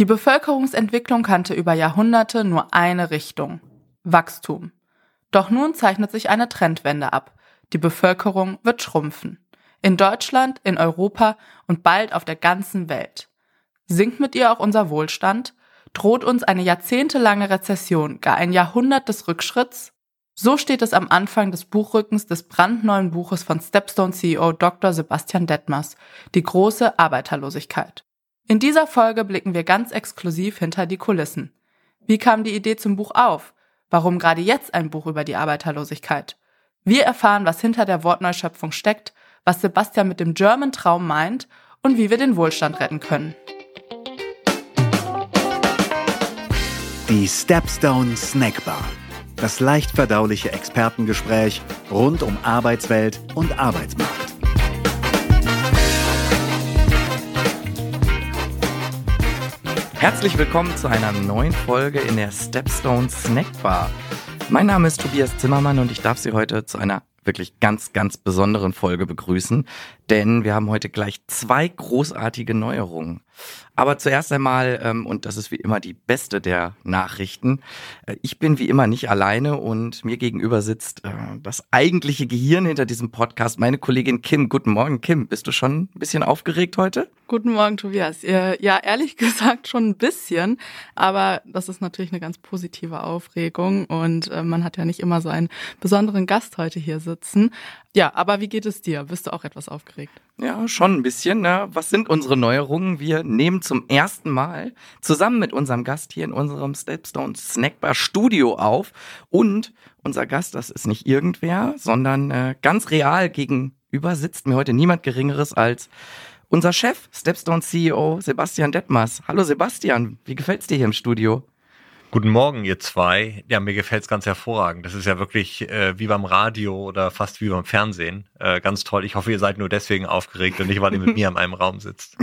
Die Bevölkerungsentwicklung kannte über Jahrhunderte nur eine Richtung Wachstum. Doch nun zeichnet sich eine Trendwende ab. Die Bevölkerung wird schrumpfen. In Deutschland, in Europa und bald auf der ganzen Welt. Sinkt mit ihr auch unser Wohlstand? Droht uns eine jahrzehntelange Rezession, gar ein Jahrhundert des Rückschritts? So steht es am Anfang des Buchrückens des brandneuen Buches von Stepstone CEO Dr. Sebastian Detmers, Die große Arbeiterlosigkeit. In dieser Folge blicken wir ganz exklusiv hinter die Kulissen. Wie kam die Idee zum Buch auf? Warum gerade jetzt ein Buch über die Arbeiterlosigkeit? Wir erfahren, was hinter der Wortneuschöpfung steckt, was Sebastian mit dem German Traum meint und wie wir den Wohlstand retten können. Die Stepstone Snackbar. Das leicht verdauliche Expertengespräch rund um Arbeitswelt und Arbeitsmarkt. Herzlich willkommen zu einer neuen Folge in der Stepstone Snackbar. Mein Name ist Tobias Zimmermann und ich darf Sie heute zu einer wirklich ganz, ganz besonderen Folge begrüßen, denn wir haben heute gleich zwei großartige Neuerungen. Aber zuerst einmal, ähm, und das ist wie immer die beste der Nachrichten, äh, ich bin wie immer nicht alleine und mir gegenüber sitzt äh, das eigentliche Gehirn hinter diesem Podcast, meine Kollegin Kim. Guten Morgen, Kim. Bist du schon ein bisschen aufgeregt heute? Guten Morgen, Tobias. Ja, ehrlich gesagt schon ein bisschen, aber das ist natürlich eine ganz positive Aufregung und äh, man hat ja nicht immer so einen besonderen Gast heute hier sitzen. Ja, aber wie geht es dir? Bist du auch etwas aufgeregt? Ja, schon ein bisschen. Ne? Was sind unsere Neuerungen? Wir nehmen zum ersten Mal zusammen mit unserem Gast hier in unserem Stepstone Snackbar Studio auf. Und unser Gast, das ist nicht irgendwer, sondern äh, ganz real gegenüber sitzt mir heute niemand Geringeres als unser Chef, Stepstone CEO Sebastian Detmers. Hallo Sebastian, wie gefällt's dir hier im Studio? Guten Morgen, ihr zwei. Ja, mir gefällt's ganz hervorragend. Das ist ja wirklich äh, wie beim Radio oder fast wie beim Fernsehen. Äh, ganz toll. Ich hoffe, ihr seid nur deswegen aufgeregt und nicht, weil ihr mit mir in einem Raum sitzt.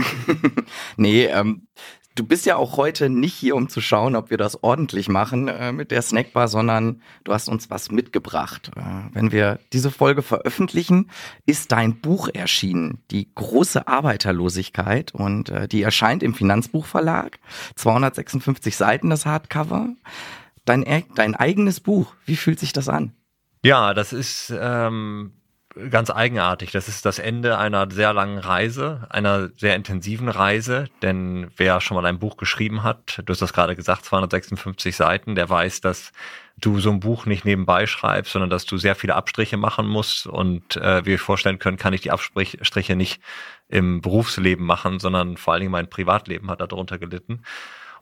nee, ähm, Du bist ja auch heute nicht hier, um zu schauen, ob wir das ordentlich machen äh, mit der Snackbar, sondern du hast uns was mitgebracht. Äh, wenn wir diese Folge veröffentlichen, ist dein Buch erschienen, Die große Arbeiterlosigkeit. Und äh, die erscheint im Finanzbuchverlag. 256 Seiten das Hardcover. Dein, dein eigenes Buch, wie fühlt sich das an? Ja, das ist ähm, ganz eigenartig. Das ist das Ende einer sehr langen Reise, einer sehr intensiven Reise, denn wer schon mal ein Buch geschrieben hat, du hast das gerade gesagt, 256 Seiten, der weiß, dass du so ein Buch nicht nebenbei schreibst, sondern dass du sehr viele Abstriche machen musst und äh, wie wir vorstellen können, kann ich die Abstriche nicht im Berufsleben machen, sondern vor allen Dingen mein Privatleben hat darunter gelitten.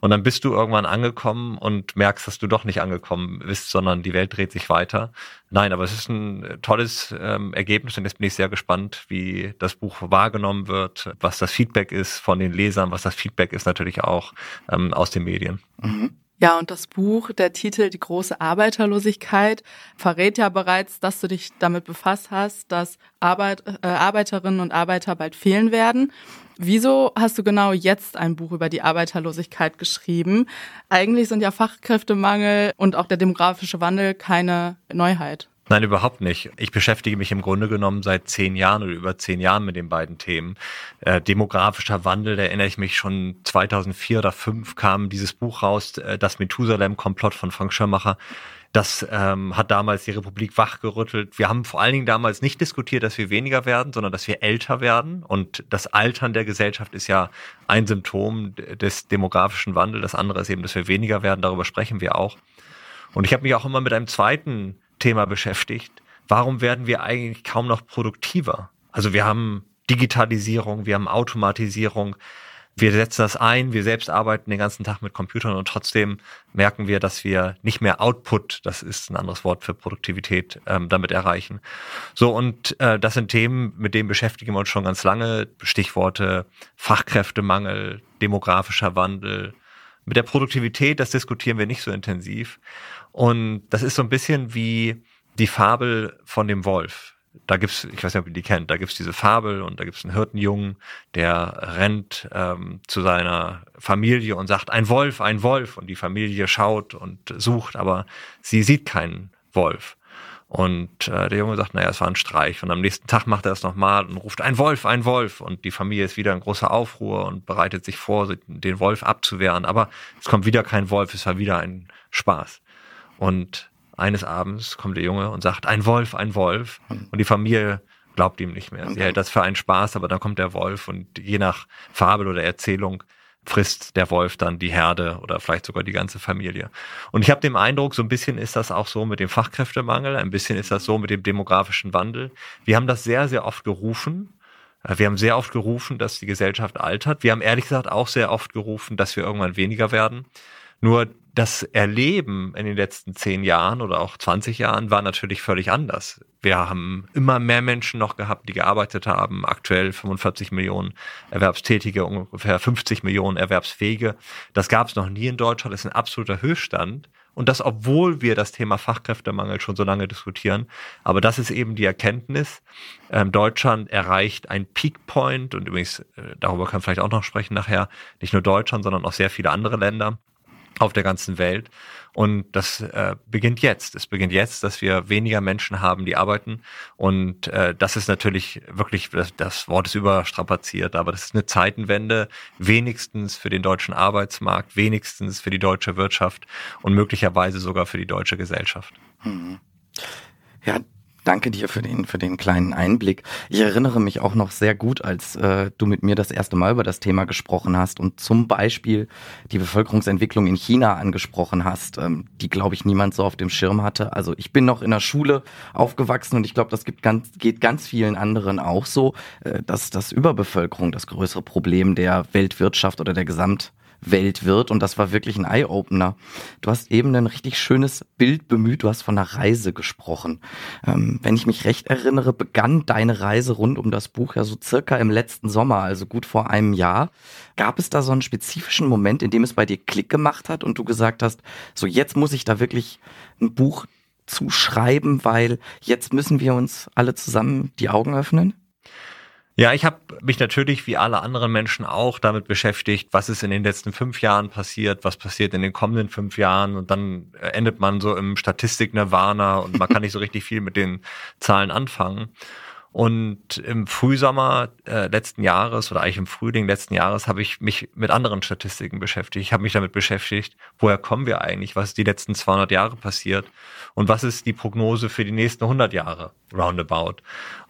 Und dann bist du irgendwann angekommen und merkst, dass du doch nicht angekommen bist, sondern die Welt dreht sich weiter. Nein, aber es ist ein tolles ähm, Ergebnis und jetzt bin ich sehr gespannt, wie das Buch wahrgenommen wird, was das Feedback ist von den Lesern, was das Feedback ist natürlich auch ähm, aus den Medien. Mhm. Ja, und das Buch, der Titel Die große Arbeiterlosigkeit, verrät ja bereits, dass du dich damit befasst hast, dass Arbeit, äh, Arbeiterinnen und Arbeiter bald fehlen werden. Wieso hast du genau jetzt ein Buch über die Arbeiterlosigkeit geschrieben? Eigentlich sind ja Fachkräftemangel und auch der demografische Wandel keine Neuheit. Nein, überhaupt nicht. Ich beschäftige mich im Grunde genommen seit zehn Jahren oder über zehn Jahren mit den beiden Themen. Äh, demografischer Wandel, da erinnere ich mich schon 2004 oder 2005 kam dieses Buch raus, äh, das Methusalem-Komplott von Frank Schirmacher. Das ähm, hat damals die Republik wachgerüttelt. Wir haben vor allen Dingen damals nicht diskutiert, dass wir weniger werden, sondern dass wir älter werden. Und das Altern der Gesellschaft ist ja ein Symptom des demografischen Wandels. Das andere ist eben, dass wir weniger werden. Darüber sprechen wir auch. Und ich habe mich auch immer mit einem zweiten Thema beschäftigt. Warum werden wir eigentlich kaum noch produktiver? Also wir haben Digitalisierung, wir haben Automatisierung, wir setzen das ein, wir selbst arbeiten den ganzen Tag mit Computern und trotzdem merken wir, dass wir nicht mehr Output, das ist ein anderes Wort für Produktivität, ähm, damit erreichen. So, und äh, das sind Themen, mit denen beschäftigen wir uns schon ganz lange. Stichworte Fachkräftemangel, demografischer Wandel. Mit der Produktivität, das diskutieren wir nicht so intensiv. Und das ist so ein bisschen wie die Fabel von dem Wolf da gibt's, ich weiß nicht, ob ihr die kennt, da gibt's diese Fabel und da gibt's einen Hirtenjungen, der rennt ähm, zu seiner Familie und sagt, ein Wolf, ein Wolf. Und die Familie schaut und sucht, aber sie sieht keinen Wolf. Und äh, der Junge sagt, naja, es war ein Streich. Und am nächsten Tag macht er es nochmal und ruft ein Wolf, ein Wolf. Und die Familie ist wieder in großer Aufruhr und bereitet sich vor, den Wolf abzuwehren. Aber es kommt wieder kein Wolf, es war wieder ein Spaß. Und eines Abends kommt der Junge und sagt, ein Wolf, ein Wolf. Und die Familie glaubt ihm nicht mehr. Sie hält das für einen Spaß, aber dann kommt der Wolf und je nach Fabel oder Erzählung frisst der Wolf dann die Herde oder vielleicht sogar die ganze Familie. Und ich habe den Eindruck, so ein bisschen ist das auch so mit dem Fachkräftemangel, ein bisschen ist das so mit dem demografischen Wandel. Wir haben das sehr, sehr oft gerufen. Wir haben sehr oft gerufen, dass die Gesellschaft altert. Wir haben ehrlich gesagt auch sehr oft gerufen, dass wir irgendwann weniger werden. Nur das Erleben in den letzten zehn Jahren oder auch 20 Jahren war natürlich völlig anders. Wir haben immer mehr Menschen noch gehabt, die gearbeitet haben. Aktuell 45 Millionen Erwerbstätige, ungefähr 50 Millionen Erwerbsfähige. Das gab es noch nie in Deutschland. Das ist ein absoluter Höchststand. Und das, obwohl wir das Thema Fachkräftemangel schon so lange diskutieren. Aber das ist eben die Erkenntnis. Ähm, Deutschland erreicht ein Peak Point und übrigens, äh, darüber kann vielleicht auch noch sprechen nachher, nicht nur Deutschland, sondern auch sehr viele andere Länder auf der ganzen Welt. Und das äh, beginnt jetzt. Es beginnt jetzt, dass wir weniger Menschen haben, die arbeiten. Und äh, das ist natürlich wirklich, das, das Wort ist überstrapaziert, aber das ist eine Zeitenwende, wenigstens für den deutschen Arbeitsmarkt, wenigstens für die deutsche Wirtschaft und möglicherweise sogar für die deutsche Gesellschaft. Mhm. Ja, Danke dir für den, für den kleinen Einblick. Ich erinnere mich auch noch sehr gut, als äh, du mit mir das erste Mal über das Thema gesprochen hast und zum Beispiel die Bevölkerungsentwicklung in China angesprochen hast, ähm, die, glaube ich, niemand so auf dem Schirm hatte. Also ich bin noch in der Schule aufgewachsen und ich glaube, das gibt ganz, geht ganz vielen anderen auch so, äh, dass das Überbevölkerung das größere Problem der Weltwirtschaft oder der Gesamt Welt wird. Und das war wirklich ein Eye-Opener. Du hast eben ein richtig schönes Bild bemüht. Du hast von einer Reise gesprochen. Ähm, wenn ich mich recht erinnere, begann deine Reise rund um das Buch ja so circa im letzten Sommer, also gut vor einem Jahr. Gab es da so einen spezifischen Moment, in dem es bei dir Klick gemacht hat und du gesagt hast, so jetzt muss ich da wirklich ein Buch zu schreiben, weil jetzt müssen wir uns alle zusammen die Augen öffnen? Ja, ich habe mich natürlich wie alle anderen Menschen auch damit beschäftigt, was ist in den letzten fünf Jahren passiert, was passiert in den kommenden fünf Jahren und dann endet man so im Statistik-Nirvana und man kann nicht so richtig viel mit den Zahlen anfangen. Und im Frühsommer äh, letzten Jahres oder eigentlich im Frühling letzten Jahres habe ich mich mit anderen Statistiken beschäftigt. Ich habe mich damit beschäftigt, woher kommen wir eigentlich, was ist die letzten 200 Jahre passiert und was ist die Prognose für die nächsten 100 Jahre roundabout.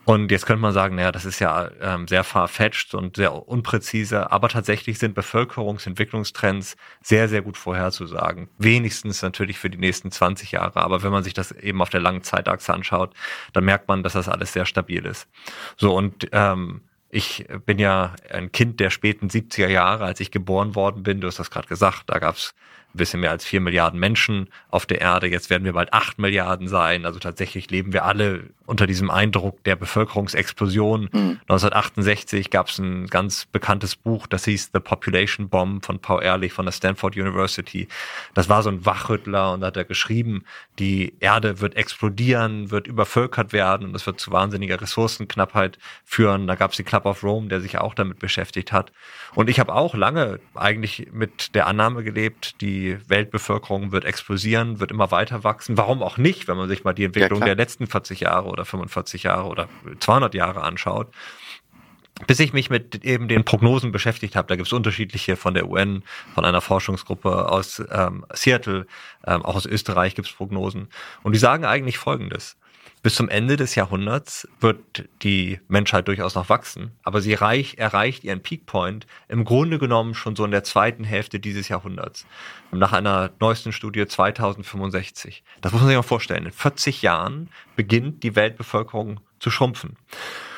Und jetzt könnte man sagen, naja, das ist ja ähm, sehr far-fetched und sehr unpräzise, aber tatsächlich sind Bevölkerungsentwicklungstrends sehr, sehr gut vorherzusagen. Wenigstens natürlich für die nächsten 20 Jahre, aber wenn man sich das eben auf der langen Zeitachse anschaut, dann merkt man, dass das alles sehr stabil ist. So, und ähm, ich bin ja ein Kind der späten 70er Jahre, als ich geboren worden bin. Du hast das gerade gesagt, da gab's ein bisschen mehr als vier Milliarden Menschen auf der Erde. Jetzt werden wir bald acht Milliarden sein. Also tatsächlich leben wir alle unter diesem Eindruck der Bevölkerungsexplosion. Mhm. 1968 gab es ein ganz bekanntes Buch, das hieß The Population Bomb von Paul Ehrlich von der Stanford University. Das war so ein Wachrüttler und da hat er geschrieben, die Erde wird explodieren, wird übervölkert werden und das wird zu wahnsinniger Ressourcenknappheit führen. Da gab es die Club of Rome, der sich auch damit beschäftigt hat. Und ich habe auch lange eigentlich mit der Annahme gelebt, die Weltbevölkerung wird explosieren, wird immer weiter wachsen. Warum auch nicht, wenn man sich mal die Entwicklung ja, der letzten 40 Jahre oder 45 Jahre oder 200 Jahre anschaut. Bis ich mich mit eben den Prognosen beschäftigt habe, da gibt es unterschiedliche von der UN, von einer Forschungsgruppe aus ähm, Seattle, ähm, auch aus Österreich gibt es Prognosen. Und die sagen eigentlich Folgendes. Bis zum Ende des Jahrhunderts wird die Menschheit durchaus noch wachsen, aber sie reich, erreicht ihren Peakpoint im Grunde genommen schon so in der zweiten Hälfte dieses Jahrhunderts. Nach einer neuesten Studie 2065. Das muss man sich mal vorstellen. In 40 Jahren beginnt die Weltbevölkerung zu schrumpfen.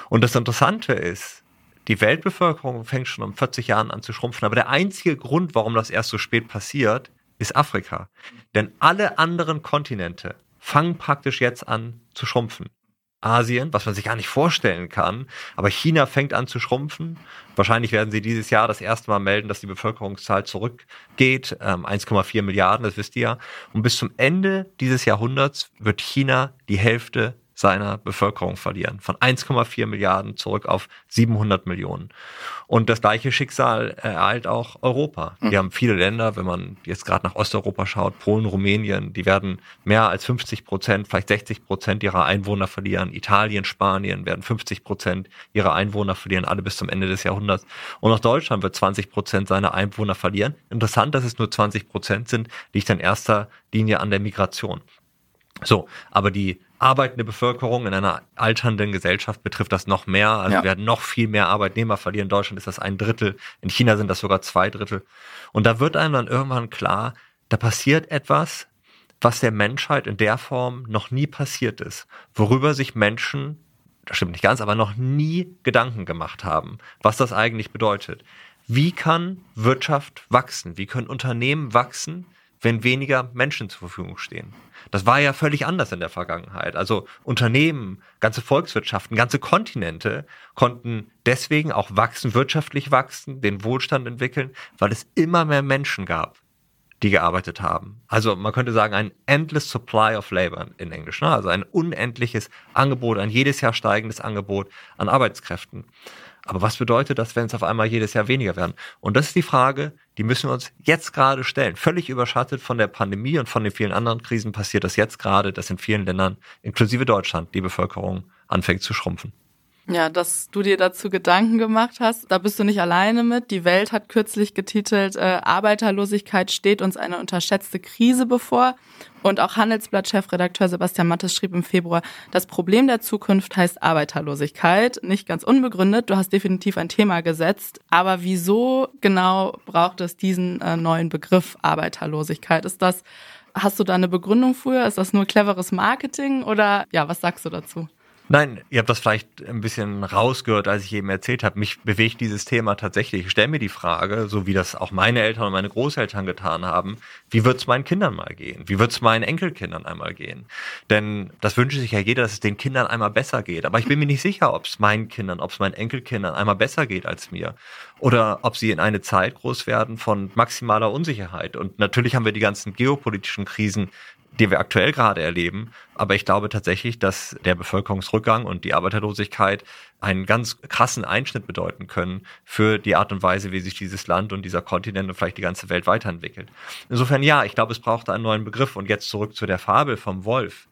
Und das Interessante ist, die Weltbevölkerung fängt schon um 40 Jahren an zu schrumpfen, aber der einzige Grund, warum das erst so spät passiert, ist Afrika. Denn alle anderen Kontinente fangen praktisch jetzt an zu schrumpfen. Asien, was man sich gar nicht vorstellen kann. Aber China fängt an zu schrumpfen. Wahrscheinlich werden sie dieses Jahr das erste Mal melden, dass die Bevölkerungszahl zurückgeht. Ähm, 1,4 Milliarden, das wisst ihr ja. Und bis zum Ende dieses Jahrhunderts wird China die Hälfte seiner Bevölkerung verlieren. Von 1,4 Milliarden zurück auf 700 Millionen. Und das gleiche Schicksal ereilt auch Europa. Wir mhm. haben viele Länder, wenn man jetzt gerade nach Osteuropa schaut, Polen, Rumänien, die werden mehr als 50 Prozent, vielleicht 60 Prozent ihrer Einwohner verlieren. Italien, Spanien werden 50 Prozent ihrer Einwohner verlieren, alle bis zum Ende des Jahrhunderts. Und auch Deutschland wird 20 Prozent seiner Einwohner verlieren. Interessant, dass es nur 20 Prozent sind, liegt in erster Linie an der Migration. So, aber die arbeitende Bevölkerung in einer alternden Gesellschaft betrifft das noch mehr. Also ja. wir werden noch viel mehr Arbeitnehmer verlieren. In Deutschland ist das ein Drittel. In China sind das sogar zwei Drittel. Und da wird einem dann irgendwann klar, da passiert etwas, was der Menschheit in der Form noch nie passiert ist, worüber sich Menschen, das stimmt nicht ganz, aber noch nie Gedanken gemacht haben, was das eigentlich bedeutet. Wie kann Wirtschaft wachsen? Wie können Unternehmen wachsen, wenn weniger Menschen zur Verfügung stehen? Das war ja völlig anders in der Vergangenheit. Also Unternehmen, ganze Volkswirtschaften, ganze Kontinente konnten deswegen auch wachsen, wirtschaftlich wachsen, den Wohlstand entwickeln, weil es immer mehr Menschen gab, die gearbeitet haben. Also man könnte sagen, ein endless supply of labor in Englisch. Ne? Also ein unendliches Angebot, ein jedes Jahr steigendes Angebot an Arbeitskräften. Aber was bedeutet das, wenn es auf einmal jedes Jahr weniger werden? Und das ist die Frage, die müssen wir uns jetzt gerade stellen. Völlig überschattet von der Pandemie und von den vielen anderen Krisen passiert das jetzt gerade, dass in vielen Ländern, inklusive Deutschland, die Bevölkerung anfängt zu schrumpfen. Ja, dass du dir dazu Gedanken gemacht hast, da bist du nicht alleine mit. Die Welt hat kürzlich getitelt, äh, Arbeiterlosigkeit steht uns eine unterschätzte Krise bevor. Und auch Handelsblatt-Chefredakteur Sebastian Mattes schrieb im Februar, das Problem der Zukunft heißt Arbeiterlosigkeit. Nicht ganz unbegründet, du hast definitiv ein Thema gesetzt. Aber wieso genau braucht es diesen äh, neuen Begriff Arbeiterlosigkeit? Ist das, hast du da eine Begründung für? Ist das nur cleveres Marketing oder ja, was sagst du dazu? Nein, ihr habt das vielleicht ein bisschen rausgehört, als ich eben erzählt habe. Mich bewegt dieses Thema tatsächlich. Ich stelle mir die Frage, so wie das auch meine Eltern und meine Großeltern getan haben, wie wird es meinen Kindern mal gehen? Wie wird es meinen Enkelkindern einmal gehen? Denn das wünscht sich ja jeder, dass es den Kindern einmal besser geht. Aber ich bin mir nicht sicher, ob es meinen Kindern, ob es meinen Enkelkindern einmal besser geht als mir. Oder ob sie in eine Zeit groß werden von maximaler Unsicherheit. Und natürlich haben wir die ganzen geopolitischen Krisen die wir aktuell gerade erleben. Aber ich glaube tatsächlich, dass der Bevölkerungsrückgang und die Arbeiterlosigkeit einen ganz krassen Einschnitt bedeuten können für die Art und Weise, wie sich dieses Land und dieser Kontinent und vielleicht die ganze Welt weiterentwickelt. Insofern ja, ich glaube, es braucht einen neuen Begriff. Und jetzt zurück zu der Fabel vom Wolf.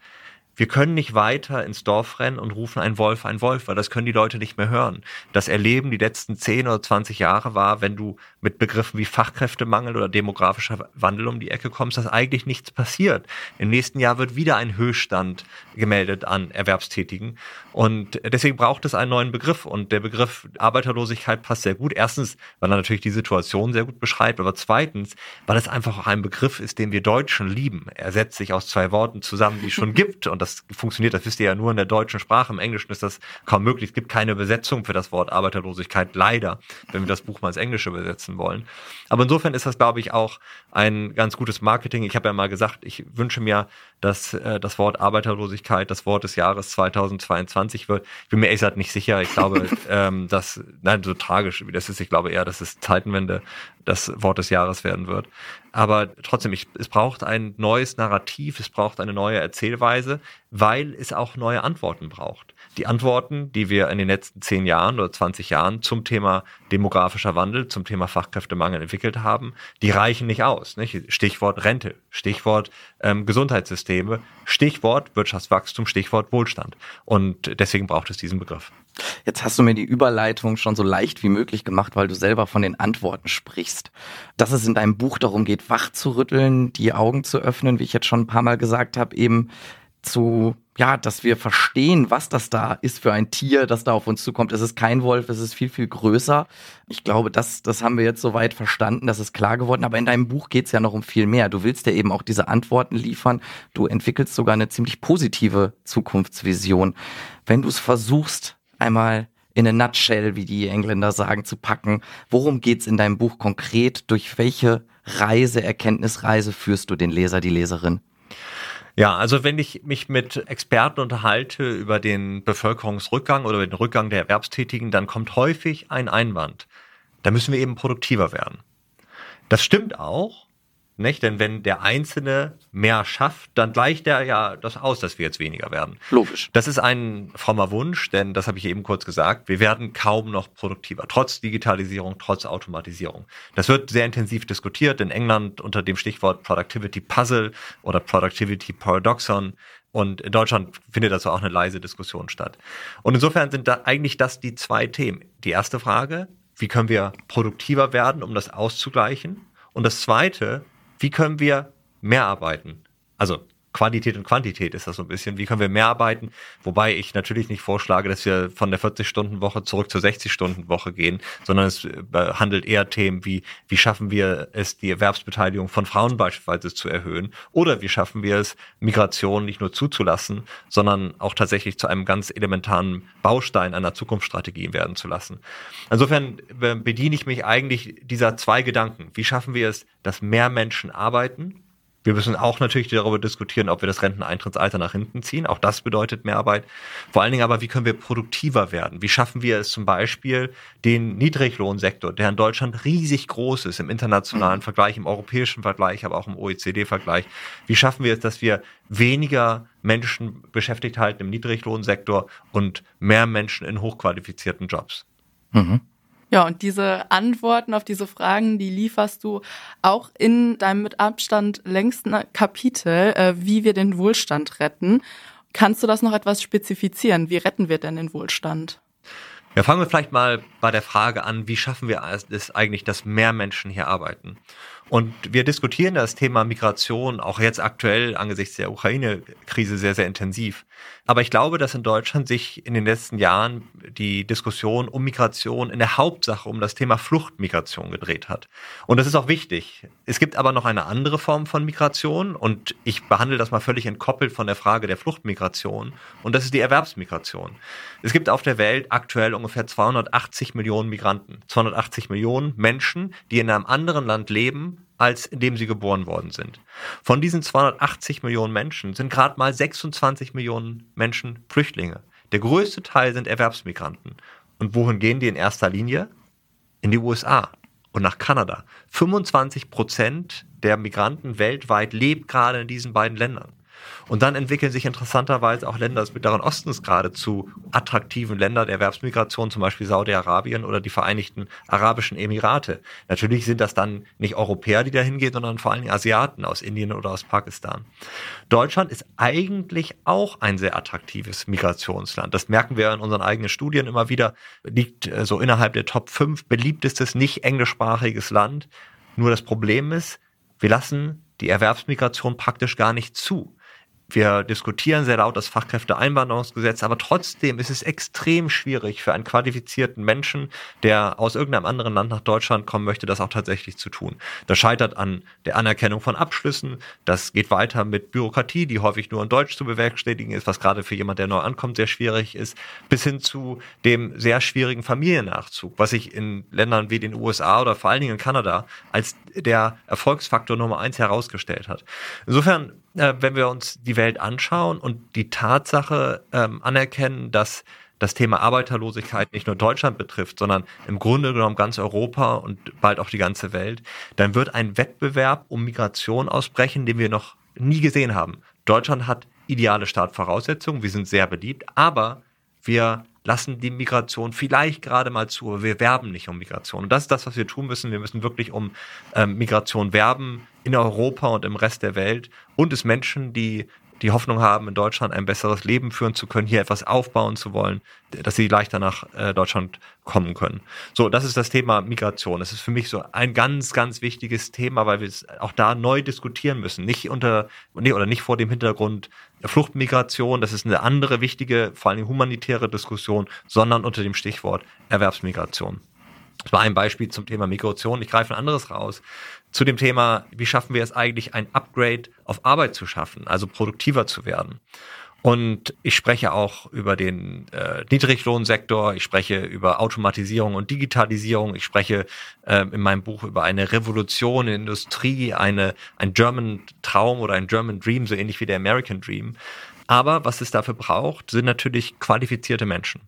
Wir können nicht weiter ins Dorf rennen und rufen ein Wolf, ein Wolf, weil das können die Leute nicht mehr hören. Das Erleben die letzten 10 oder 20 Jahre war, wenn du mit Begriffen wie Fachkräftemangel oder demografischer Wandel um die Ecke kommst, dass eigentlich nichts passiert. Im nächsten Jahr wird wieder ein Höchststand gemeldet an Erwerbstätigen. Und deswegen braucht es einen neuen Begriff. Und der Begriff Arbeiterlosigkeit passt sehr gut. Erstens, weil er natürlich die Situation sehr gut beschreibt, aber zweitens, weil es einfach auch ein Begriff ist, den wir Deutschen lieben. Er setzt sich aus zwei Worten zusammen, die es schon gibt. Und das funktioniert, das wisst ihr ja nur in der deutschen Sprache. Im Englischen ist das kaum möglich. Es gibt keine Übersetzung für das Wort Arbeiterlosigkeit, leider, wenn wir das Buch mal ins Englische übersetzen wollen. Aber insofern ist das, glaube ich, auch ein ganz gutes Marketing. Ich habe ja mal gesagt, ich wünsche mir, dass äh, das Wort Arbeiterlosigkeit das Wort des Jahres 2022 wird. Ich bin mir ehrlich gesagt nicht sicher. Ich glaube, ähm, dass, nein, so tragisch wie das ist, ich glaube eher, dass es Zeitenwende das Wort des Jahres werden wird. Aber trotzdem, ich, es braucht ein neues Narrativ, es braucht eine neue Erzählweise, weil es auch neue Antworten braucht. Die Antworten, die wir in den letzten zehn Jahren oder 20 Jahren zum Thema demografischer Wandel, zum Thema Fachkräftemangel entwickelt haben, die reichen nicht aus. Nicht? Stichwort Rente, Stichwort ähm, Gesundheitssysteme, Stichwort Wirtschaftswachstum, Stichwort Wohlstand. Und deswegen braucht es diesen Begriff. Jetzt hast du mir die Überleitung schon so leicht wie möglich gemacht, weil du selber von den Antworten sprichst. Dass es in deinem Buch darum geht, wach zu rütteln, die Augen zu öffnen, wie ich jetzt schon ein paar Mal gesagt habe, eben zu, ja, dass wir verstehen, was das da ist für ein Tier, das da auf uns zukommt. Es ist kein Wolf, es ist viel, viel größer. Ich glaube, das, das haben wir jetzt soweit verstanden, das ist klar geworden. Aber in deinem Buch geht es ja noch um viel mehr. Du willst ja eben auch diese Antworten liefern. Du entwickelst sogar eine ziemlich positive Zukunftsvision. Wenn du es versuchst, einmal in a nutshell, wie die Engländer sagen, zu packen. Worum geht's in deinem Buch konkret? Durch welche Reise, Erkenntnisreise führst du den Leser, die Leserin? Ja, also wenn ich mich mit Experten unterhalte über den Bevölkerungsrückgang oder den Rückgang der Erwerbstätigen, dann kommt häufig ein Einwand. Da müssen wir eben produktiver werden. Das stimmt auch, Nicht? Denn wenn der Einzelne mehr schafft, dann gleicht er ja das aus, dass wir jetzt weniger werden. Logisch. Das ist ein frommer Wunsch, denn das habe ich eben kurz gesagt. Wir werden kaum noch produktiver, trotz Digitalisierung, trotz Automatisierung. Das wird sehr intensiv diskutiert in England unter dem Stichwort Productivity Puzzle oder Productivity Paradoxon. Und in Deutschland findet dazu auch eine leise Diskussion statt. Und insofern sind da eigentlich das die zwei Themen. Die erste Frage, wie können wir produktiver werden, um das auszugleichen? Und das zweite, wie können wir mehr arbeiten? Also Qualität und Quantität ist das so ein bisschen. Wie können wir mehr arbeiten? Wobei ich natürlich nicht vorschlage, dass wir von der 40-Stunden-Woche zurück zur 60-Stunden-Woche gehen, sondern es behandelt eher Themen wie, wie schaffen wir es, die Erwerbsbeteiligung von Frauen beispielsweise zu erhöhen? Oder wie schaffen wir es, Migration nicht nur zuzulassen, sondern auch tatsächlich zu einem ganz elementaren Baustein einer Zukunftsstrategie werden zu lassen? Insofern bediene ich mich eigentlich dieser zwei Gedanken. Wie schaffen wir es, dass mehr Menschen arbeiten? Wir müssen auch natürlich darüber diskutieren, ob wir das Renteneintrittsalter nach hinten ziehen. Auch das bedeutet Mehrarbeit. Vor allen Dingen aber, wie können wir produktiver werden? Wie schaffen wir es zum Beispiel, den Niedriglohnsektor, der in Deutschland riesig groß ist im internationalen Vergleich, im europäischen Vergleich, aber auch im OECD-Vergleich, wie schaffen wir es, dass wir weniger Menschen beschäftigt halten im Niedriglohnsektor und mehr Menschen in hochqualifizierten Jobs? Mhm. Ja, und diese Antworten auf diese Fragen, die lieferst du auch in deinem mit Abstand längsten Kapitel, äh, wie wir den Wohlstand retten. Kannst du das noch etwas spezifizieren? Wie retten wir denn den Wohlstand? Ja, fangen wir vielleicht mal bei der Frage an, wie schaffen wir es eigentlich, dass mehr Menschen hier arbeiten? Und wir diskutieren das Thema Migration auch jetzt aktuell angesichts der Ukraine-Krise sehr, sehr intensiv. Aber ich glaube, dass in Deutschland sich in den letzten Jahren die Diskussion um Migration in der Hauptsache um das Thema Fluchtmigration gedreht hat. Und das ist auch wichtig. Es gibt aber noch eine andere Form von Migration und ich behandle das mal völlig entkoppelt von der Frage der Fluchtmigration und das ist die Erwerbsmigration. Es gibt auf der Welt aktuell ungefähr 280 Millionen Migranten, 280 Millionen Menschen, die in einem anderen Land leben, als in dem sie geboren worden sind. Von diesen 280 Millionen Menschen sind gerade mal 26 Millionen Menschen Flüchtlinge. Der größte Teil sind Erwerbsmigranten. Und wohin gehen die in erster Linie? In die USA und nach Kanada. 25 Prozent der Migranten weltweit lebt gerade in diesen beiden Ländern. Und dann entwickeln sich interessanterweise auch Länder des Mittleren Ostens gerade zu attraktiven Ländern der Erwerbsmigration, zum Beispiel Saudi-Arabien oder die Vereinigten Arabischen Emirate. Natürlich sind das dann nicht Europäer, die da hingehen, sondern vor allem Asiaten aus Indien oder aus Pakistan. Deutschland ist eigentlich auch ein sehr attraktives Migrationsland. Das merken wir in unseren eigenen Studien immer wieder. Liegt äh, so innerhalb der Top 5 beliebtestes nicht englischsprachiges Land. Nur das Problem ist, wir lassen die Erwerbsmigration praktisch gar nicht zu wir diskutieren sehr laut das Fachkräfteeinwanderungsgesetz, aber trotzdem ist es extrem schwierig für einen qualifizierten Menschen, der aus irgendeinem anderen Land nach Deutschland kommen möchte, das auch tatsächlich zu tun. Das scheitert an der Anerkennung von Abschlüssen. Das geht weiter mit Bürokratie, die häufig nur in Deutsch zu bewerkstelligen ist, was gerade für jemand, der neu ankommt, sehr schwierig ist, bis hin zu dem sehr schwierigen Familiennachzug, was sich in Ländern wie den USA oder vor allen Dingen in Kanada als der Erfolgsfaktor Nummer eins herausgestellt hat. Insofern äh, wenn wir uns die Welt anschauen und die Tatsache ähm, anerkennen, dass das Thema Arbeiterlosigkeit nicht nur Deutschland betrifft, sondern im Grunde genommen ganz Europa und bald auch die ganze Welt, dann wird ein Wettbewerb um Migration ausbrechen, den wir noch nie gesehen haben. Deutschland hat ideale Startvoraussetzungen, wir sind sehr beliebt, aber wir lassen die Migration vielleicht gerade mal zu, aber wir werben nicht um Migration. Und das ist das, was wir tun müssen. Wir müssen wirklich um ähm, Migration werben in Europa und im Rest der Welt und es Menschen, die die Hoffnung haben, in Deutschland ein besseres Leben führen zu können, hier etwas aufbauen zu wollen, dass sie leichter nach äh, Deutschland kommen können. So, das ist das Thema Migration. Das ist für mich so ein ganz, ganz wichtiges Thema, weil wir es auch da neu diskutieren müssen. Nicht unter, nee, oder nicht vor dem Hintergrund Fluchtmigration, das ist eine andere wichtige, vor allem humanitäre Diskussion, sondern unter dem Stichwort Erwerbsmigration. Das war ein Beispiel zum Thema Migration. Ich greife ein anderes raus zu dem Thema, wie schaffen wir es eigentlich, ein Upgrade auf Arbeit zu schaffen, also produktiver zu werden. Und ich spreche auch über den äh, Niedriglohnsektor, ich spreche über Automatisierung und Digitalisierung, ich spreche äh, in meinem Buch über eine Revolution in der Industrie, eine, ein German Traum oder ein German Dream, so ähnlich wie der American Dream. Aber was es dafür braucht, sind natürlich qualifizierte Menschen.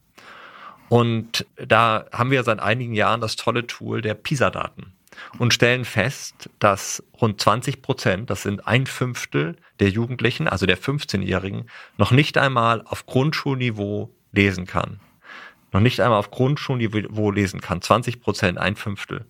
Und da haben wir seit einigen Jahren das tolle Tool der PISA-Daten. Und stellen fest, dass rund 20 Prozent, das sind ein Fünftel der Jugendlichen, also der 15-Jährigen, noch nicht einmal auf Grundschulniveau lesen kann. Noch nicht einmal auf Grundschulniveau lesen kann. 20 Prozent, ein Fünftel.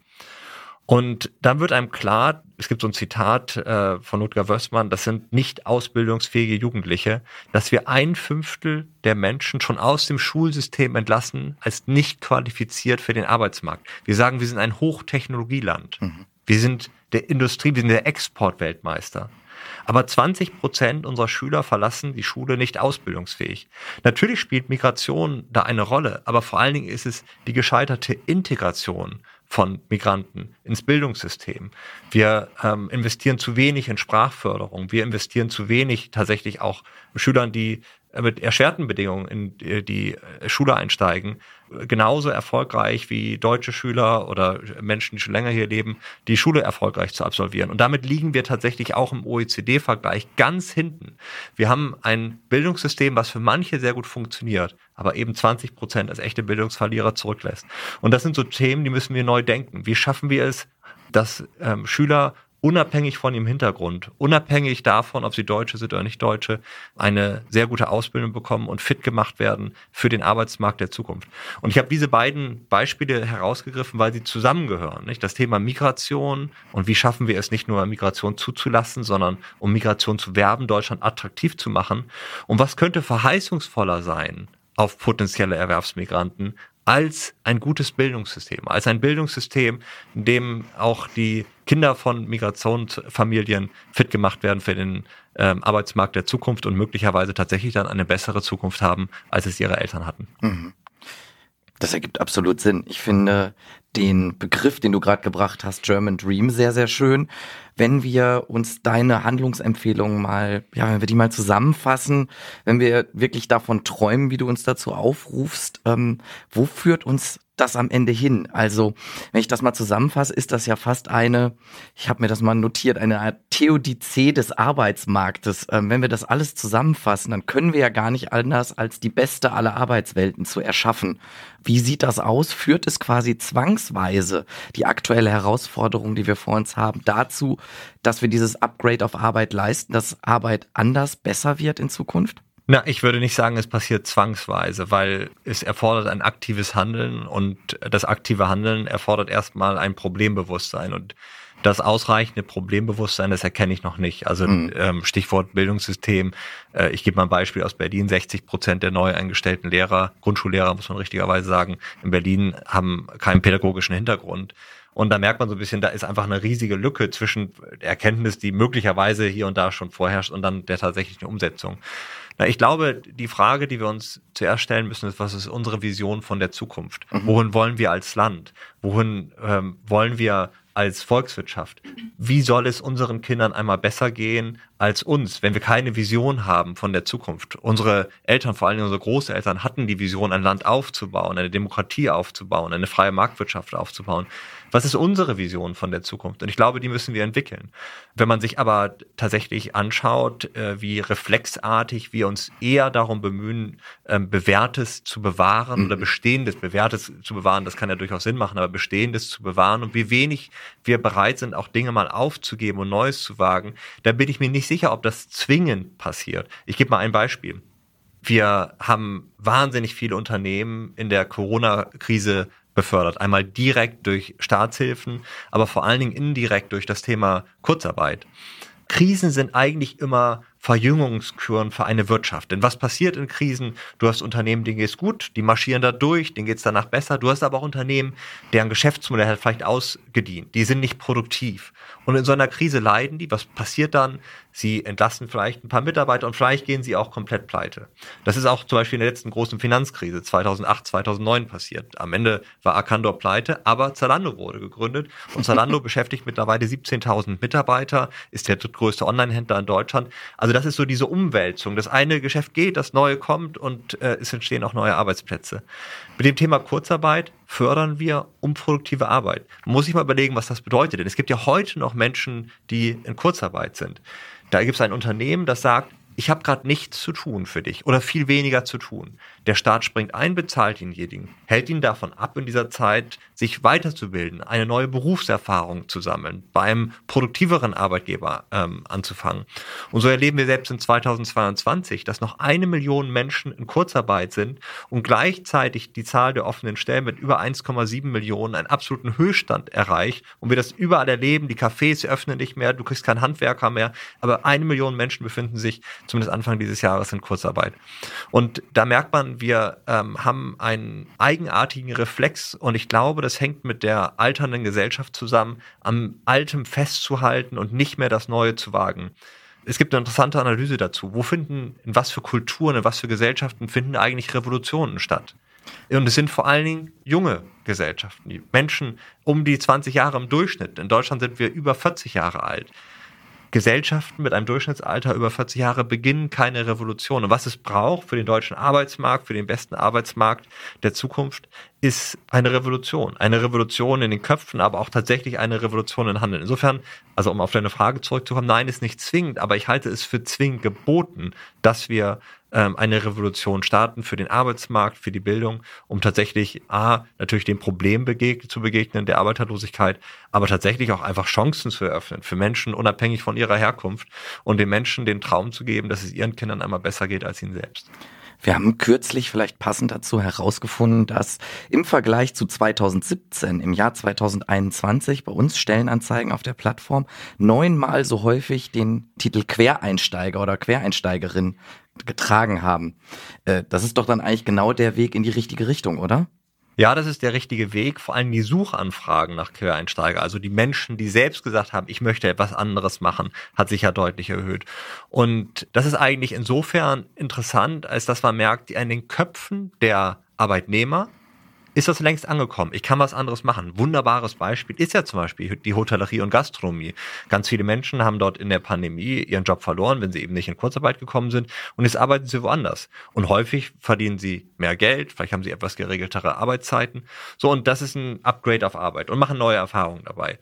Und dann wird einem klar, es gibt so ein Zitat äh, von Ludger Wössmann, das sind nicht ausbildungsfähige Jugendliche, dass wir ein Fünftel der Menschen schon aus dem Schulsystem entlassen als nicht qualifiziert für den Arbeitsmarkt. Wir sagen, wir sind ein Hochtechnologieland. Mhm. Wir sind der Industrie, wir sind der Exportweltmeister. Aber 20 Prozent unserer Schüler verlassen die Schule nicht ausbildungsfähig. Natürlich spielt Migration da eine Rolle, aber vor allen Dingen ist es die gescheiterte Integration von Migranten ins Bildungssystem. Wir ähm, investieren zu wenig in Sprachförderung. Wir investieren zu wenig tatsächlich auch Schülern, die mit erschwerten Bedingungen in die Schule einsteigen, genauso erfolgreich wie deutsche Schüler oder Menschen, die schon länger hier leben, die Schule erfolgreich zu absolvieren. Und damit liegen wir tatsächlich auch im OECD-Vergleich ganz hinten. Wir haben ein Bildungssystem, was für manche sehr gut funktioniert, aber eben 20 Prozent als echte Bildungsverlierer zurücklässt. Und das sind so Themen, die müssen wir neu denken. Wie schaffen wir es, dass ähm, Schüler unabhängig von ihrem Hintergrund, unabhängig davon, ob sie Deutsche sind oder nicht Deutsche, eine sehr gute Ausbildung bekommen und fit gemacht werden für den Arbeitsmarkt der Zukunft. Und ich habe diese beiden Beispiele herausgegriffen, weil sie zusammengehören. Nicht? Das Thema Migration und wie schaffen wir es nicht nur Migration zuzulassen, sondern um Migration zu werben, Deutschland attraktiv zu machen. Und was könnte verheißungsvoller sein auf potenzielle Erwerbsmigranten als ein gutes Bildungssystem, als ein Bildungssystem, in dem auch die Kinder von Migrationsfamilien fit gemacht werden für den ähm, Arbeitsmarkt der Zukunft und möglicherweise tatsächlich dann eine bessere Zukunft haben, als es ihre Eltern hatten. Mhm. Das ergibt absolut Sinn. Ich finde den Begriff, den du gerade gebracht hast, German Dream, sehr, sehr schön. Wenn wir uns deine Handlungsempfehlungen mal, ja, wenn wir die mal zusammenfassen, wenn wir wirklich davon träumen, wie du uns dazu aufrufst, ähm, wo führt uns das am Ende hin? Also, wenn ich das mal zusammenfasse, ist das ja fast eine, ich habe mir das mal notiert, eine Art Theodizee des Arbeitsmarktes. Ähm, wenn wir das alles zusammenfassen, dann können wir ja gar nicht anders, als die beste aller Arbeitswelten zu erschaffen. Wie sieht das aus? Führt es quasi zwangsweise die aktuelle Herausforderung, die wir vor uns haben, dazu, dass wir dieses Upgrade auf Arbeit leisten, dass Arbeit anders, besser wird in Zukunft? Na, ich würde nicht sagen, es passiert zwangsweise, weil es erfordert ein aktives Handeln und das aktive Handeln erfordert erstmal ein Problembewusstsein und das ausreichende Problembewusstsein, das erkenne ich noch nicht. Also mhm. ähm, Stichwort Bildungssystem. Äh, ich gebe mal ein Beispiel aus Berlin. 60 Prozent der neu eingestellten Lehrer, Grundschullehrer, muss man richtigerweise sagen, in Berlin haben keinen pädagogischen Hintergrund. Und da merkt man so ein bisschen, da ist einfach eine riesige Lücke zwischen Erkenntnis, die möglicherweise hier und da schon vorherrscht, und dann der tatsächlichen Umsetzung. Na, ich glaube, die Frage, die wir uns zuerst stellen müssen, ist, was ist unsere Vision von der Zukunft? Mhm. Wohin wollen wir als Land? Wohin ähm, wollen wir als Volkswirtschaft? Wie soll es unseren Kindern einmal besser gehen als uns, wenn wir keine Vision haben von der Zukunft? Unsere Eltern, vor allem unsere Großeltern, hatten die Vision, ein Land aufzubauen, eine Demokratie aufzubauen, eine freie Marktwirtschaft aufzubauen. Was ist unsere Vision von der Zukunft? Und ich glaube, die müssen wir entwickeln. Wenn man sich aber tatsächlich anschaut, äh, wie reflexartig wir uns eher darum bemühen, ähm, Bewährtes zu bewahren mhm. oder Bestehendes, Bewährtes zu bewahren, das kann ja durchaus Sinn machen, aber Bestehendes zu bewahren und wie wenig wir bereit sind, auch Dinge mal aufzugeben und Neues zu wagen, da bin ich mir nicht sicher, ob das zwingend passiert. Ich gebe mal ein Beispiel. Wir haben wahnsinnig viele Unternehmen in der Corona-Krise befördert. Einmal direkt durch Staatshilfen, aber vor allen Dingen indirekt durch das Thema Kurzarbeit. Krisen sind eigentlich immer Verjüngungsküren für eine Wirtschaft. Denn was passiert in Krisen? Du hast Unternehmen, denen geht's gut, die marschieren da durch, denen geht's danach besser. Du hast aber auch Unternehmen, deren Geschäftsmodell hat vielleicht ausgedient. Die sind nicht produktiv. Und in so einer Krise leiden die. Was passiert dann? Sie entlassen vielleicht ein paar Mitarbeiter und vielleicht gehen sie auch komplett pleite. Das ist auch zum Beispiel in der letzten großen Finanzkrise 2008, 2009 passiert. Am Ende war Arcandor pleite, aber Zalando wurde gegründet und Zalando beschäftigt mittlerweile 17.000 Mitarbeiter, ist der drittgrößte Online-Händler in Deutschland. Also das ist so diese Umwälzung. Das eine Geschäft geht, das neue kommt und äh, es entstehen auch neue Arbeitsplätze. Mit dem Thema Kurzarbeit fördern wir unproduktive Arbeit. Man muss sich mal überlegen, was das bedeutet. Denn es gibt ja heute noch Menschen, die in Kurzarbeit sind. Da gibt es ein Unternehmen, das sagt, ich habe gerade nichts zu tun für dich oder viel weniger zu tun. Der Staat springt ein, bezahlt denjenigen, hält ihn davon ab, in dieser Zeit sich weiterzubilden, eine neue Berufserfahrung zu sammeln, bei einem produktiveren Arbeitgeber ähm, anzufangen. Und so erleben wir selbst in 2022, dass noch eine Million Menschen in Kurzarbeit sind und gleichzeitig die Zahl der offenen Stellen mit über 1,7 Millionen einen absoluten Höchststand erreicht und wir das überall erleben. Die Cafés öffnen nicht mehr, du kriegst keinen Handwerker mehr, aber eine Million Menschen befinden sich zumindest Anfang dieses Jahres in Kurzarbeit. Und da merkt man, wir ähm, haben einen eigenartigen Reflex und ich glaube, das hängt mit der alternden Gesellschaft zusammen, am Altem festzuhalten und nicht mehr das Neue zu wagen. Es gibt eine interessante Analyse dazu. Wo finden, in was für Kulturen, in was für Gesellschaften finden eigentlich Revolutionen statt? Und es sind vor allen Dingen junge Gesellschaften, die Menschen um die 20 Jahre im Durchschnitt. In Deutschland sind wir über 40 Jahre alt. Gesellschaften mit einem Durchschnittsalter über 40 Jahre beginnen keine Revolution. Und was es braucht für den deutschen Arbeitsmarkt, für den besten Arbeitsmarkt der Zukunft, ist eine Revolution. Eine Revolution in den Köpfen, aber auch tatsächlich eine Revolution in Handeln. Insofern, also um auf deine Frage zurückzukommen, nein, ist nicht zwingend, aber ich halte es für zwingend geboten, dass wir ähm, eine Revolution starten für den Arbeitsmarkt, für die Bildung, um tatsächlich A, natürlich dem Problem begeg zu begegnen, der Arbeiterlosigkeit, aber tatsächlich auch einfach Chancen zu eröffnen für Menschen unabhängig von ihrer Herkunft und den Menschen den Traum zu geben, dass es ihren Kindern einmal besser geht als ihnen selbst. Wir haben kürzlich vielleicht passend dazu herausgefunden, dass im Vergleich zu 2017 im Jahr 2021 bei uns Stellenanzeigen auf der Plattform neunmal so häufig den Titel Quereinsteiger oder Quereinsteigerin getragen haben. Äh, das ist doch dann eigentlich genau der Weg in die richtige Richtung, oder? Ja, das ist der richtige Weg. Vor allem die Suchanfragen nach Quereinsteiger, also die Menschen, die selbst gesagt haben, ich möchte etwas anderes machen, hat sich ja deutlich erhöht. Und das ist eigentlich insofern interessant, als dass man merkt, in den Köpfen der Arbeitnehmer ist das längst angekommen. Ich kann was anderes machen. Wunderbares Beispiel ist ja zum Beispiel die Hotellerie und Gastronomie. Ganz viele Menschen haben dort in der Pandemie ihren Job verloren, wenn sie eben nicht in Kurzarbeit gekommen sind und jetzt arbeiten sie woanders. Und häufig verdienen sie mehr Geld, vielleicht haben sie etwas geregeltere Arbeitszeiten. So, und das ist ein Upgrade auf Arbeit und machen neue Erfahrungen dabei.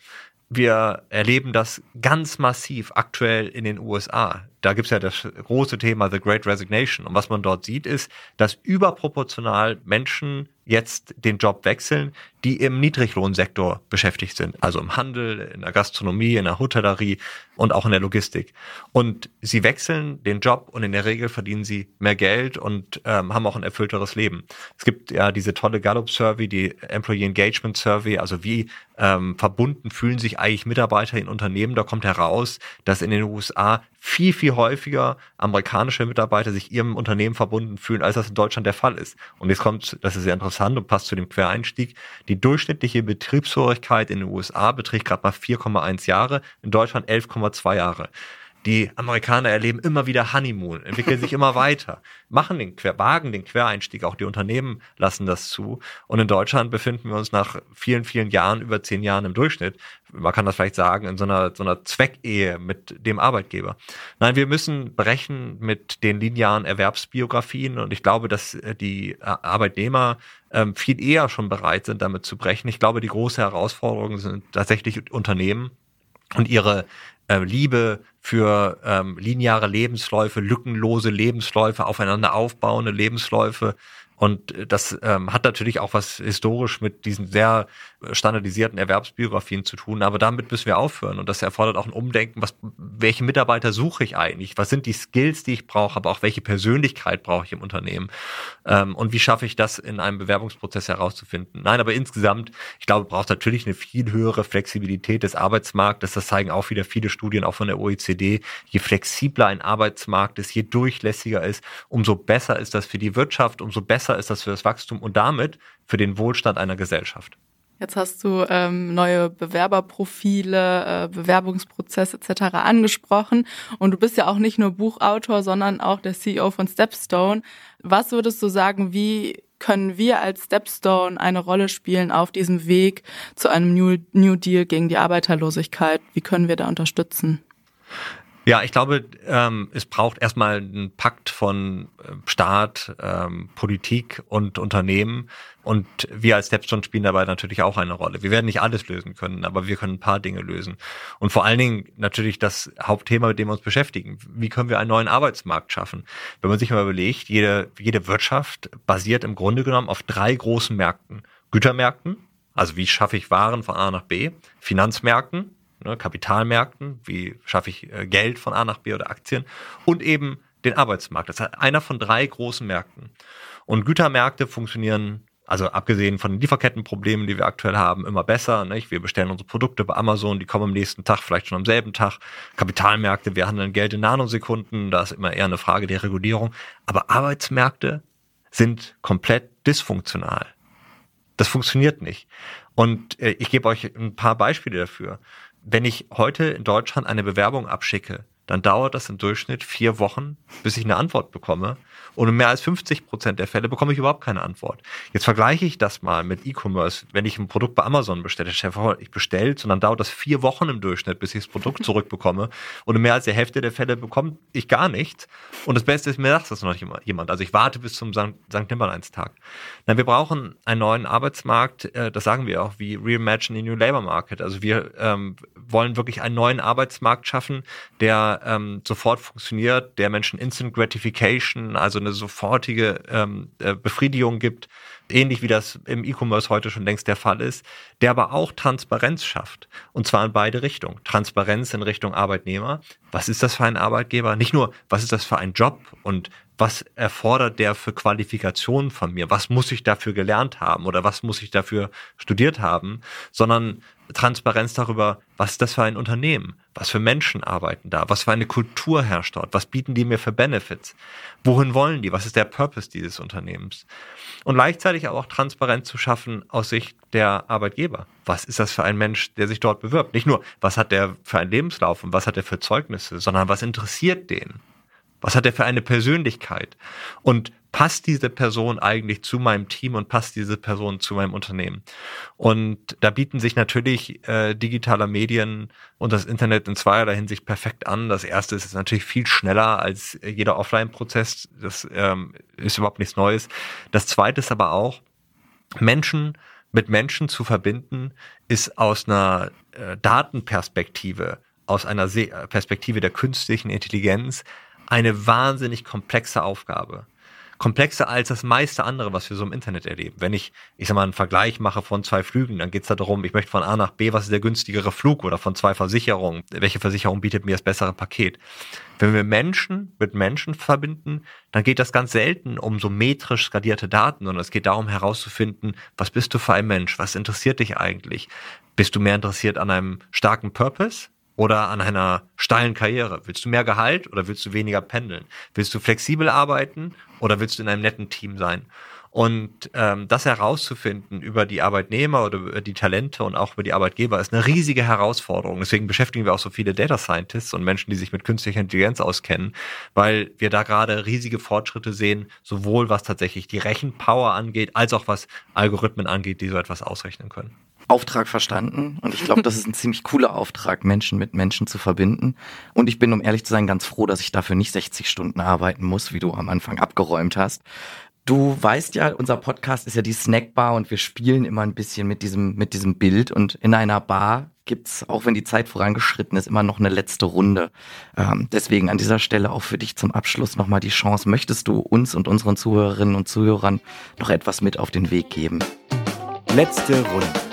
Wir erleben das ganz massiv aktuell in den USA. Da gibt's ja das große Thema The Great Resignation. Und was man dort sieht, ist, dass überproportional Menschen jetzt den Job wechseln, die im Niedriglohnsektor beschäftigt sind, also im Handel, in der Gastronomie, in der Hotellerie und auch in der Logistik. Und sie wechseln den Job und in der Regel verdienen sie mehr Geld und ähm, haben auch ein erfüllteres Leben. Es gibt ja diese tolle Gallup-Survey, die Employee Engagement Survey, also wie ähm, verbunden fühlen sich eigentlich Mitarbeiter in Unternehmen. Da kommt heraus, dass in den USA viel, viel häufiger amerikanische Mitarbeiter sich ihrem Unternehmen verbunden fühlen, als das in Deutschland der Fall ist. Und jetzt kommt, das ist sehr interessant und passt zu dem Quereinstieg, die durchschnittliche Betriebshörigkeit in den USA beträgt gerade mal 4,1 Jahre, in Deutschland 11,2 Jahre. Die Amerikaner erleben immer wieder Honeymoon, entwickeln sich immer weiter, machen den Quer, wagen den Quereinstieg, auch die Unternehmen lassen das zu. Und in Deutschland befinden wir uns nach vielen, vielen Jahren, über zehn Jahren im Durchschnitt, man kann das vielleicht sagen, in so einer, so einer Zweckehe mit dem Arbeitgeber. Nein, wir müssen brechen mit den linearen Erwerbsbiografien und ich glaube, dass äh, die äh, Arbeitnehmer ähm, viel eher schon bereit sind, damit zu brechen. Ich glaube, die große Herausforderung sind tatsächlich Unternehmen und ihre äh, Liebe für ähm, lineare Lebensläufe, lückenlose Lebensläufe, aufeinander aufbauende Lebensläufe. Und äh, das ähm, hat natürlich auch was historisch mit diesen sehr standardisierten Erwerbsbiografien zu tun, aber damit müssen wir aufhören. Und das erfordert auch ein Umdenken, was, welche Mitarbeiter suche ich eigentlich? Was sind die Skills, die ich brauche, aber auch welche Persönlichkeit brauche ich im Unternehmen? Ähm, und wie schaffe ich das in einem Bewerbungsprozess herauszufinden? Nein, aber insgesamt, ich glaube, braucht natürlich eine viel höhere Flexibilität des Arbeitsmarktes. Das zeigen auch wieder viele Studien, auch von der OECD. Je flexibler ein Arbeitsmarkt ist, je durchlässiger ist, umso besser ist das für die Wirtschaft, umso besser besser ist das für das Wachstum und damit für den Wohlstand einer Gesellschaft. Jetzt hast du ähm, neue Bewerberprofile, äh, Bewerbungsprozess etc. angesprochen und du bist ja auch nicht nur Buchautor, sondern auch der CEO von Stepstone. Was würdest du sagen, wie können wir als Stepstone eine Rolle spielen auf diesem Weg zu einem New, New Deal gegen die Arbeiterlosigkeit? Wie können wir da unterstützen? Ja, ich glaube, ähm, es braucht erstmal einen Pakt von äh, Staat, ähm, Politik und Unternehmen. Und wir als Stepstone spielen dabei natürlich auch eine Rolle. Wir werden nicht alles lösen können, aber wir können ein paar Dinge lösen. Und vor allen Dingen natürlich das Hauptthema, mit dem wir uns beschäftigen. Wie können wir einen neuen Arbeitsmarkt schaffen? Wenn man sich mal überlegt, jede, jede Wirtschaft basiert im Grunde genommen auf drei großen Märkten. Gütermärkten, also wie schaffe ich Waren von A nach B, Finanzmärkten, ne, Kapitalmärkten, wie schaffe ich äh, Geld von A nach B oder Aktien und eben den Arbeitsmarkt. Das ist einer von drei großen Märkten. Und Gütermärkte funktionieren, also abgesehen von den Lieferkettenproblemen, die wir aktuell haben, immer besser. Nicht? Wir bestellen unsere Produkte bei Amazon, die kommen am nächsten Tag, vielleicht schon am selben Tag. Kapitalmärkte, wir handeln Geld in Nanosekunden, da ist immer eher eine Frage der Regulierung. Aber Arbeitsmärkte sind komplett dysfunktional. Das funktioniert nicht. Und äh, ich gebe euch ein paar Beispiele dafür wenn ich heute in Deutschland eine Bewerbung abschicke, dann dauert das im Durchschnitt vier Wochen, bis ich eine Antwort bekomme. Und in mehr als 50 Prozent der Fälle bekomme ich überhaupt keine Antwort. Jetzt vergleiche ich das mal mit E-Commerce. Wenn ich ein Produkt bei Amazon bestelle, ich bestellt, sondern dauert das vier Wochen im Durchschnitt, bis ich das Produkt zurückbekomme. Und in mehr als der Hälfte der Fälle bekomme ich gar nichts. Und das Beste ist, mir sagt das noch jemand. Also ich warte bis zum St. Nimmerleinstag. wir brauchen einen neuen Arbeitsmarkt, äh, das sagen wir auch, wie Reimagine the New Labor Market. Also wir ähm, wollen wirklich einen neuen Arbeitsmarkt schaffen, der ähm, sofort funktioniert, der Menschen Instant Gratification, also eine sofortige ähm, äh, Befriedigung gibt, ähnlich wie das im E-Commerce heute schon längst der Fall ist, der aber auch Transparenz schafft. Und zwar in beide Richtungen. Transparenz in Richtung Arbeitnehmer. Was ist das für ein Arbeitgeber? Nicht nur, was ist das für ein Job und was erfordert der für Qualifikationen von mir? Was muss ich dafür gelernt haben oder was muss ich dafür studiert haben? Sondern Transparenz darüber, was ist das für ein Unternehmen? Was für Menschen arbeiten da? Was für eine Kultur herrscht dort? Was bieten die mir für Benefits? Wohin wollen die? Was ist der Purpose dieses Unternehmens? Und gleichzeitig auch Transparenz zu schaffen aus Sicht der Arbeitgeber. Was ist das für ein Mensch, der sich dort bewirbt? Nicht nur, was hat der für einen Lebenslauf und was hat er für Zeugnisse, sondern was interessiert den? Was hat er für eine Persönlichkeit? Und passt diese Person eigentlich zu meinem Team und passt diese Person zu meinem Unternehmen? Und da bieten sich natürlich äh, digitale Medien und das Internet in zweierlei Hinsicht perfekt an. Das erste ist natürlich viel schneller als jeder Offline-Prozess. Das ähm, ist überhaupt nichts Neues. Das zweite ist aber auch, Menschen mit Menschen zu verbinden, ist aus einer äh, Datenperspektive, aus einer Perspektive der künstlichen Intelligenz eine wahnsinnig komplexe Aufgabe. Komplexer als das meiste andere, was wir so im Internet erleben. Wenn ich, ich sag mal, einen Vergleich mache von zwei Flügen, dann geht es darum, ich möchte von A nach B, was ist der günstigere Flug oder von zwei Versicherungen, welche Versicherung bietet mir das bessere Paket. Wenn wir Menschen mit Menschen verbinden, dann geht das ganz selten um so metrisch skalierte Daten, sondern es geht darum herauszufinden, was bist du für ein Mensch, was interessiert dich eigentlich? Bist du mehr interessiert an einem starken Purpose? Oder an einer steilen Karriere? Willst du mehr Gehalt oder willst du weniger pendeln? Willst du flexibel arbeiten oder willst du in einem netten Team sein? Und ähm, das herauszufinden über die Arbeitnehmer oder über die Talente und auch über die Arbeitgeber ist eine riesige Herausforderung. Deswegen beschäftigen wir auch so viele Data Scientists und Menschen, die sich mit künstlicher Intelligenz auskennen, weil wir da gerade riesige Fortschritte sehen, sowohl was tatsächlich die Rechenpower angeht, als auch was Algorithmen angeht, die so etwas ausrechnen können. Auftrag verstanden und ich glaube, das ist ein ziemlich cooler Auftrag, Menschen mit Menschen zu verbinden. Und ich bin, um ehrlich zu sein, ganz froh, dass ich dafür nicht 60 Stunden arbeiten muss, wie du am Anfang abgeräumt hast. Du weißt ja, unser Podcast ist ja die Snackbar und wir spielen immer ein bisschen mit diesem, mit diesem Bild und in einer Bar gibt's, auch wenn die Zeit vorangeschritten ist, immer noch eine letzte Runde. Ähm, deswegen an dieser Stelle auch für dich zum Abschluss nochmal die Chance. Möchtest du uns und unseren Zuhörerinnen und Zuhörern noch etwas mit auf den Weg geben? Letzte Runde.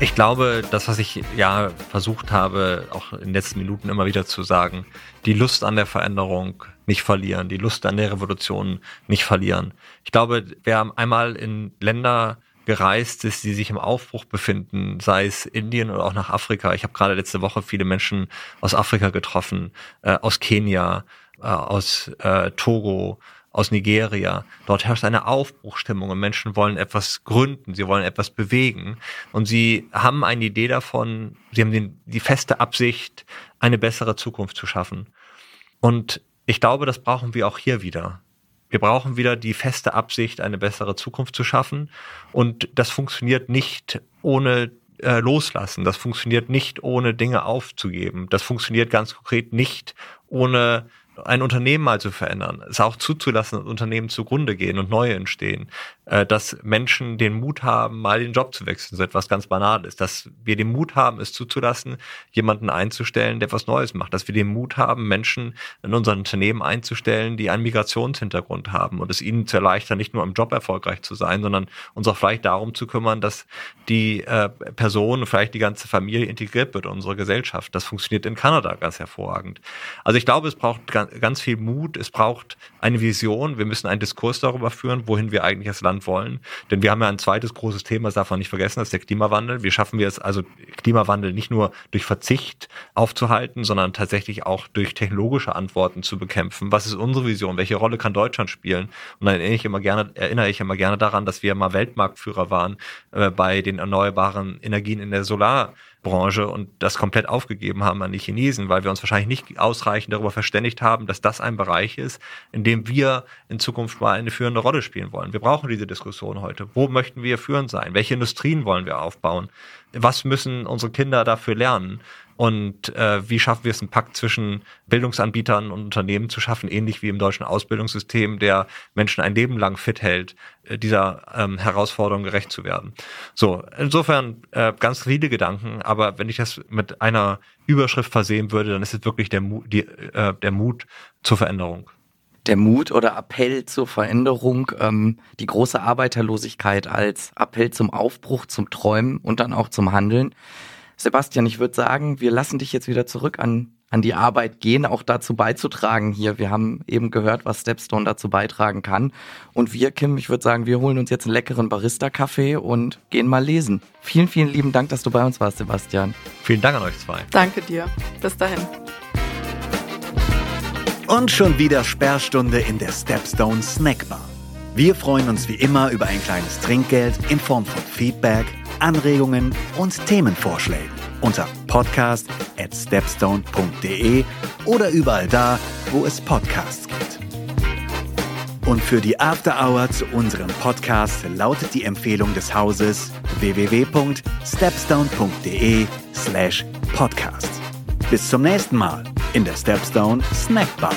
Ich glaube, das, was ich ja versucht habe, auch in den letzten Minuten immer wieder zu sagen, die Lust an der Veränderung nicht verlieren, die Lust an der Revolution nicht verlieren. Ich glaube, wer einmal in Länder gereist ist, die sich im Aufbruch befinden, sei es Indien oder auch nach Afrika. Ich habe gerade letzte Woche viele Menschen aus Afrika getroffen, äh, aus Kenia, äh, aus äh, Togo, aus Nigeria. Dort herrscht eine Aufbruchstimmung und Menschen wollen etwas gründen, sie wollen etwas bewegen und sie haben eine Idee davon, sie haben den, die feste Absicht, eine bessere Zukunft zu schaffen. Und ich glaube, das brauchen wir auch hier wieder. Wir brauchen wieder die feste Absicht, eine bessere Zukunft zu schaffen. Und das funktioniert nicht ohne äh, loslassen. Das funktioniert nicht ohne Dinge aufzugeben. Das funktioniert ganz konkret nicht ohne ein Unternehmen mal zu verändern, es auch zuzulassen, dass Unternehmen zugrunde gehen und neue entstehen, äh, dass Menschen den Mut haben, mal den Job zu wechseln, so etwas ganz Banales, dass wir den Mut haben, es zuzulassen, jemanden einzustellen, der was Neues macht, dass wir den Mut haben, Menschen in unseren Unternehmen einzustellen, die einen Migrationshintergrund haben und es ihnen zu erleichtern, nicht nur im Job erfolgreich zu sein, sondern uns auch vielleicht darum zu kümmern, dass die äh, Person, vielleicht die ganze Familie integriert wird in unsere Gesellschaft. Das funktioniert in Kanada ganz hervorragend. Also ich glaube, es braucht ganz ganz viel Mut, es braucht eine Vision, wir müssen einen Diskurs darüber führen, wohin wir eigentlich als Land wollen. Denn wir haben ja ein zweites großes Thema, das darf man nicht vergessen, das ist der Klimawandel. Wie schaffen wir es also, Klimawandel nicht nur durch Verzicht aufzuhalten, sondern tatsächlich auch durch technologische Antworten zu bekämpfen. Was ist unsere Vision? Welche Rolle kann Deutschland spielen? Und dann erinnere ich immer gerne, erinnere ich immer gerne daran, dass wir mal Weltmarktführer waren äh, bei den erneuerbaren Energien in der Solar Branche und das komplett aufgegeben haben an die Chinesen, weil wir uns wahrscheinlich nicht ausreichend darüber verständigt haben, dass das ein Bereich ist, in dem wir in Zukunft mal eine führende Rolle spielen wollen. Wir brauchen diese Diskussion heute. Wo möchten wir führend sein? Welche Industrien wollen wir aufbauen? Was müssen unsere Kinder dafür lernen? Und äh, wie schaffen wir es, einen Pakt zwischen Bildungsanbietern und Unternehmen zu schaffen, ähnlich wie im deutschen Ausbildungssystem, der Menschen ein Leben lang fit hält, äh, dieser ähm, Herausforderung gerecht zu werden. So, insofern äh, ganz viele Gedanken, aber wenn ich das mit einer Überschrift versehen würde, dann ist es wirklich der, Mu die, äh, der Mut zur Veränderung der Mut oder Appell zur Veränderung, ähm, die große Arbeiterlosigkeit als Appell zum Aufbruch, zum Träumen und dann auch zum Handeln. Sebastian, ich würde sagen, wir lassen dich jetzt wieder zurück an, an die Arbeit gehen, auch dazu beizutragen hier. Wir haben eben gehört, was Stepstone dazu beitragen kann. Und wir, Kim, ich würde sagen, wir holen uns jetzt einen leckeren Barista-Kaffee und gehen mal lesen. Vielen, vielen lieben Dank, dass du bei uns warst, Sebastian. Vielen Dank an euch zwei. Danke dir. Bis dahin. Und schon wieder Sperrstunde in der Stepstone Snackbar. Wir freuen uns wie immer über ein kleines Trinkgeld in Form von Feedback Anregungen und Themenvorschlägen unter podcast at stepstone.de oder überall da, wo es Podcasts gibt. Und für die After Hour zu unserem Podcast lautet die Empfehlung des Hauses www.stepstone.de slash podcast. Bis zum nächsten Mal in der Stepstone Snackbar.